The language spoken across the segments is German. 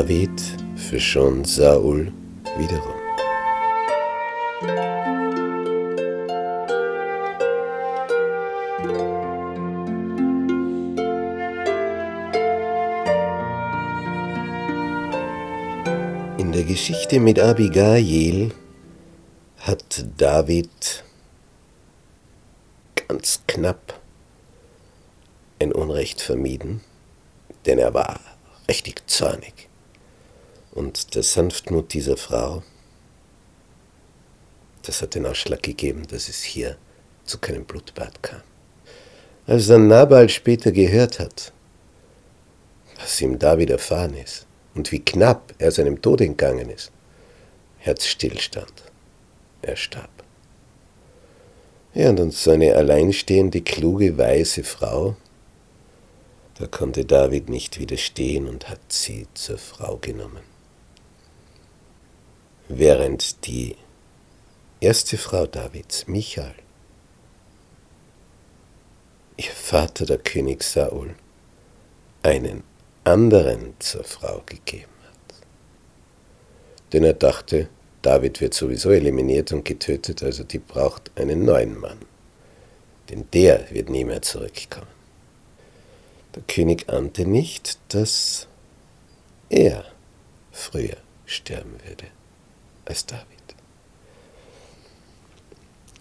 David verschont Saul wiederum. In der Geschichte mit Abigail hat David ganz knapp ein Unrecht vermieden, denn er war richtig zornig. Und der Sanftmut dieser Frau, das hat den Ausschlag gegeben, dass es hier zu keinem Blutbad kam. Als dann Nabal später gehört hat, was ihm da widerfahren ist und wie knapp er seinem Tod entgangen ist, Herzstillstand, er starb. Ja, und so eine alleinstehende, kluge, weise Frau, da konnte David nicht widerstehen und hat sie zur Frau genommen während die erste Frau Davids, Michael, ihr Vater der König Saul, einen anderen zur Frau gegeben hat. Denn er dachte, David wird sowieso eliminiert und getötet, also die braucht einen neuen Mann. Denn der wird nie mehr zurückkommen. Der König ahnte nicht, dass er früher sterben würde als David.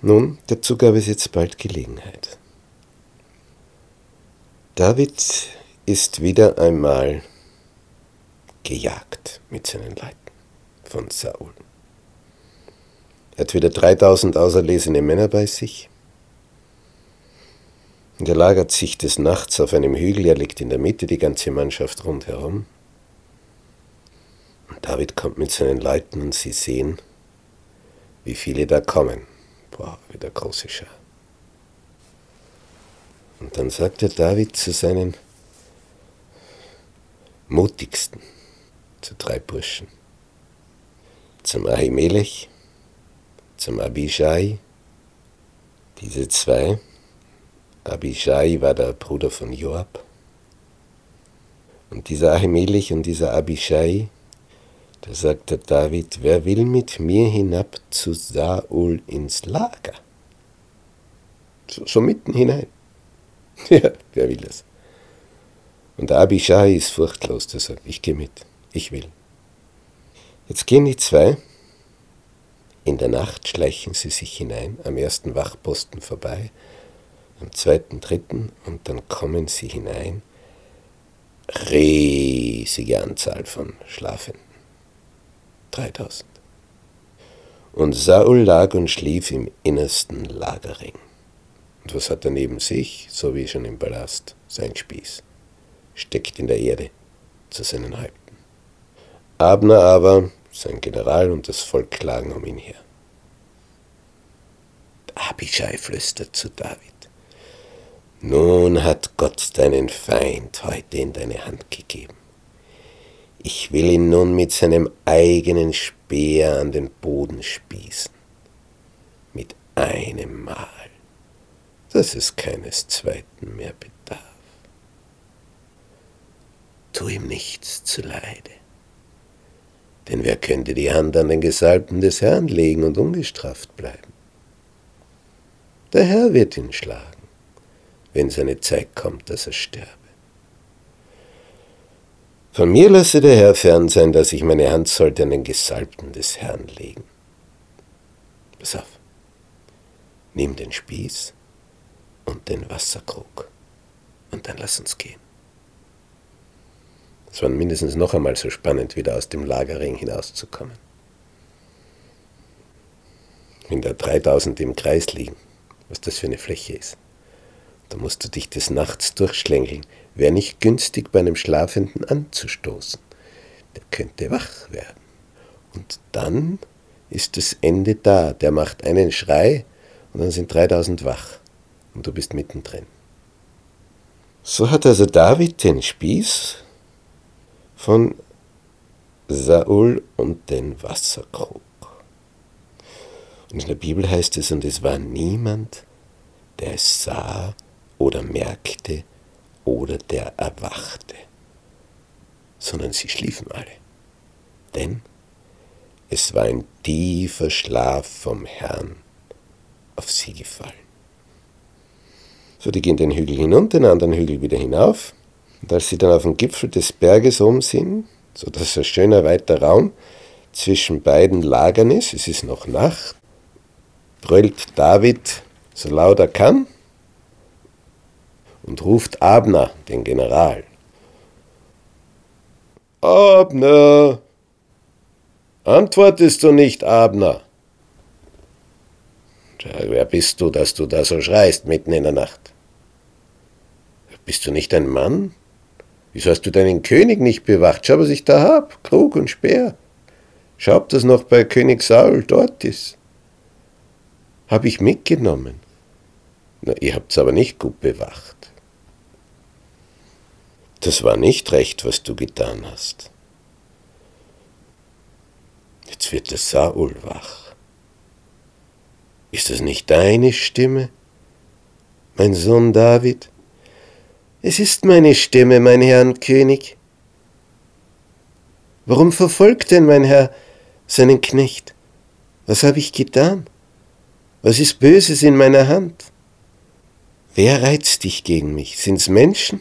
Nun, dazu gab es jetzt bald Gelegenheit. David ist wieder einmal gejagt mit seinen Leuten von Saul. Er hat wieder 3000 auserlesene Männer bei sich. Und er lagert sich des Nachts auf einem Hügel, er liegt in der Mitte, die ganze Mannschaft rundherum. David kommt mit seinen Leuten und sie sehen, wie viele da kommen. Boah, wieder große Schar. Und dann sagt der David zu seinen mutigsten, zu drei Burschen, zum Ahimelech, zum Abishai, diese zwei, Abishai war der Bruder von Joab, und dieser Ahimelech und dieser Abishai, da sagte David, wer will mit mir hinab zu Saul ins Lager? So, so mitten hinein. Ja, wer will das? Und Abishai ist furchtlos, der sagt, ich gehe mit, ich will. Jetzt gehen die zwei, in der Nacht schleichen sie sich hinein, am ersten Wachposten vorbei, am zweiten, dritten, und dann kommen sie hinein. Riesige Anzahl von Schlafenden. 3000. Und Saul lag und schlief im innersten Lagerring. Und was hat er neben sich, so wie schon im Palast, sein Spieß, steckt in der Erde zu seinen Häupten. Abner aber, sein General und das Volk klagen um ihn her. Abishai flüstert zu David. Nun hat Gott deinen Feind heute in deine Hand gegeben. Ich will ihn nun mit seinem eigenen Speer an den Boden spießen. Mit einem Mal, dass es keines zweiten mehr bedarf. Tu ihm nichts zuleide. Denn wer könnte die Hand an den Gesalbten des Herrn legen und ungestraft bleiben? Der Herr wird ihn schlagen, wenn seine Zeit kommt, dass er sterbe. Von mir lasse der Herr fern sein, dass ich meine Hand sollte an den Gesalbten des Herrn legen. Pass auf. Nimm den Spieß und den Wasserkrug und dann lass uns gehen. Es war mindestens noch einmal so spannend, wieder aus dem Lagerring hinauszukommen. Wenn da 3000 im Kreis liegen, was das für eine Fläche ist. Da musst du dich des Nachts durchschlängeln. Wäre nicht günstig, bei einem Schlafenden anzustoßen. Der könnte wach werden. Und dann ist das Ende da. Der macht einen Schrei und dann sind 3000 wach. Und du bist mittendrin. So hat also David den Spieß von Saul und den Wasserkrug. Und in der Bibel heißt es, und es war niemand, der es sah oder merkte oder der erwachte, sondern sie schliefen alle. Denn es war ein tiefer Schlaf vom Herrn auf sie gefallen. So, die gehen den Hügel hinunter, den anderen Hügel wieder hinauf. Und als sie dann auf dem Gipfel des Berges oben sind, so dass ein schöner weiter Raum zwischen beiden Lagern ist, es ist noch Nacht, brüllt David so laut er kann und ruft Abner, den General. Abner! Antwortest du nicht, Abner? Wer bist du, dass du da so schreist mitten in der Nacht? Bist du nicht ein Mann? Wieso hast du deinen König nicht bewacht? Schau, was ich da hab, Krug und Speer. Schau, ob das noch bei König Saul dort ist. Hab ich mitgenommen. Na, ihr habt's aber nicht gut bewacht. Das war nicht recht, was du getan hast. Jetzt wird der Saul wach. Ist das nicht deine Stimme, mein Sohn David? Es ist meine Stimme, mein Herr und König. Warum verfolgt denn mein Herr seinen Knecht? Was habe ich getan? Was ist Böses in meiner Hand? Wer reizt dich gegen mich? Sind's Menschen?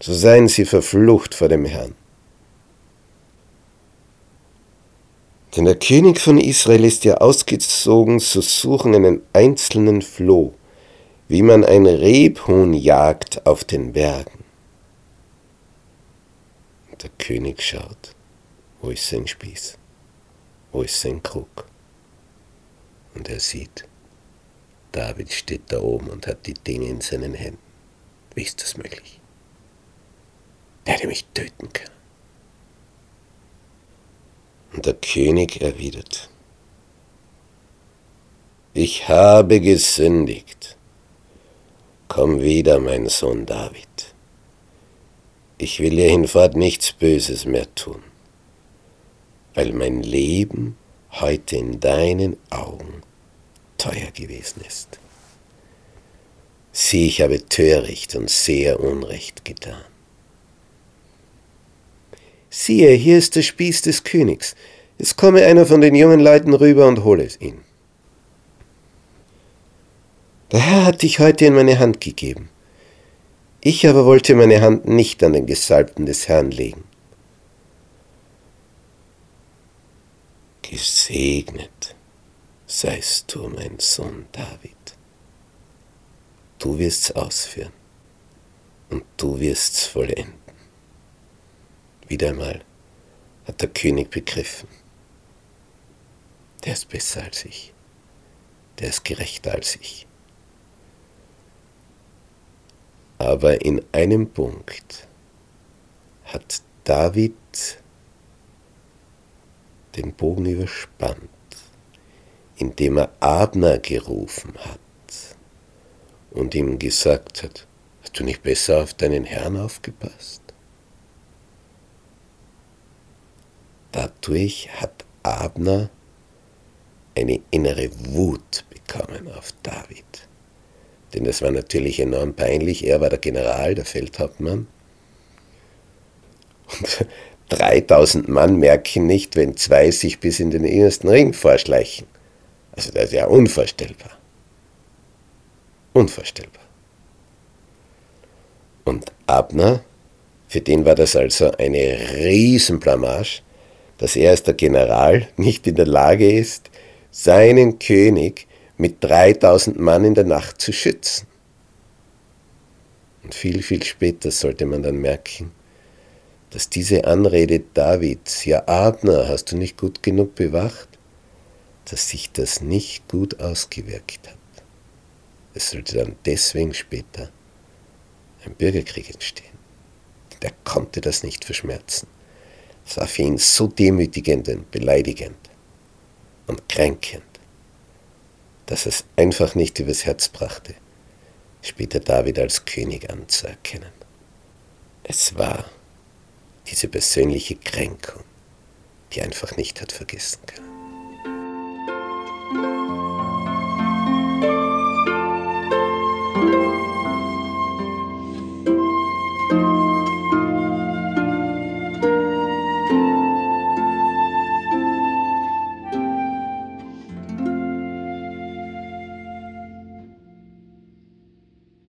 So seien sie verflucht vor dem Herrn. Denn der König von Israel ist ja ausgezogen zu suchen einen einzelnen Floh, wie man ein Rebhuhn jagt auf den Bergen. Der König schaut, wo ist sein Spieß, wo ist sein Krug? Und er sieht, David steht da oben und hat die Dinge in seinen Händen. Wie ist das möglich? Der hätte mich töten können. Und der König erwidert, ich habe gesündigt. Komm wieder, mein Sohn David. Ich will dir hinfort nichts Böses mehr tun, weil mein Leben heute in deinen Augen teuer gewesen ist. Sieh, ich habe töricht und sehr Unrecht getan. Siehe, hier ist der Spieß des Königs. Es komme einer von den jungen Leuten rüber und hole es ihn. Der Herr hat dich heute in meine Hand gegeben. Ich aber wollte meine Hand nicht an den Gesalbten des Herrn legen. Gesegnet seist du, mein Sohn David. Du wirst's ausführen und du wirst's vollenden. Wieder einmal hat der König begriffen, der ist besser als ich, der ist gerechter als ich. Aber in einem Punkt hat David den Bogen überspannt, indem er Abner gerufen hat und ihm gesagt hat, hast du nicht besser auf deinen Herrn aufgepasst? Dadurch hat Abner eine innere Wut bekommen auf David. Denn das war natürlich enorm peinlich. Er war der General, der Feldhauptmann. Und 3000 Mann merken nicht, wenn zwei sich bis in den innersten Ring vorschleichen. Also das ist ja unvorstellbar. Unvorstellbar. Und Abner, für den war das also eine Riesenblamage, dass er als der General nicht in der Lage ist, seinen König mit 3000 Mann in der Nacht zu schützen. Und viel, viel später sollte man dann merken, dass diese Anrede Davids, ja Abner, hast du nicht gut genug bewacht, dass sich das nicht gut ausgewirkt hat. es sollte dann deswegen später ein Bürgerkrieg entstehen. Der konnte das nicht verschmerzen. Es war für ihn so demütigend und beleidigend und kränkend, dass es einfach nicht übers Herz brachte, später David als König anzuerkennen. Es war diese persönliche Kränkung, die einfach nicht hat vergessen können.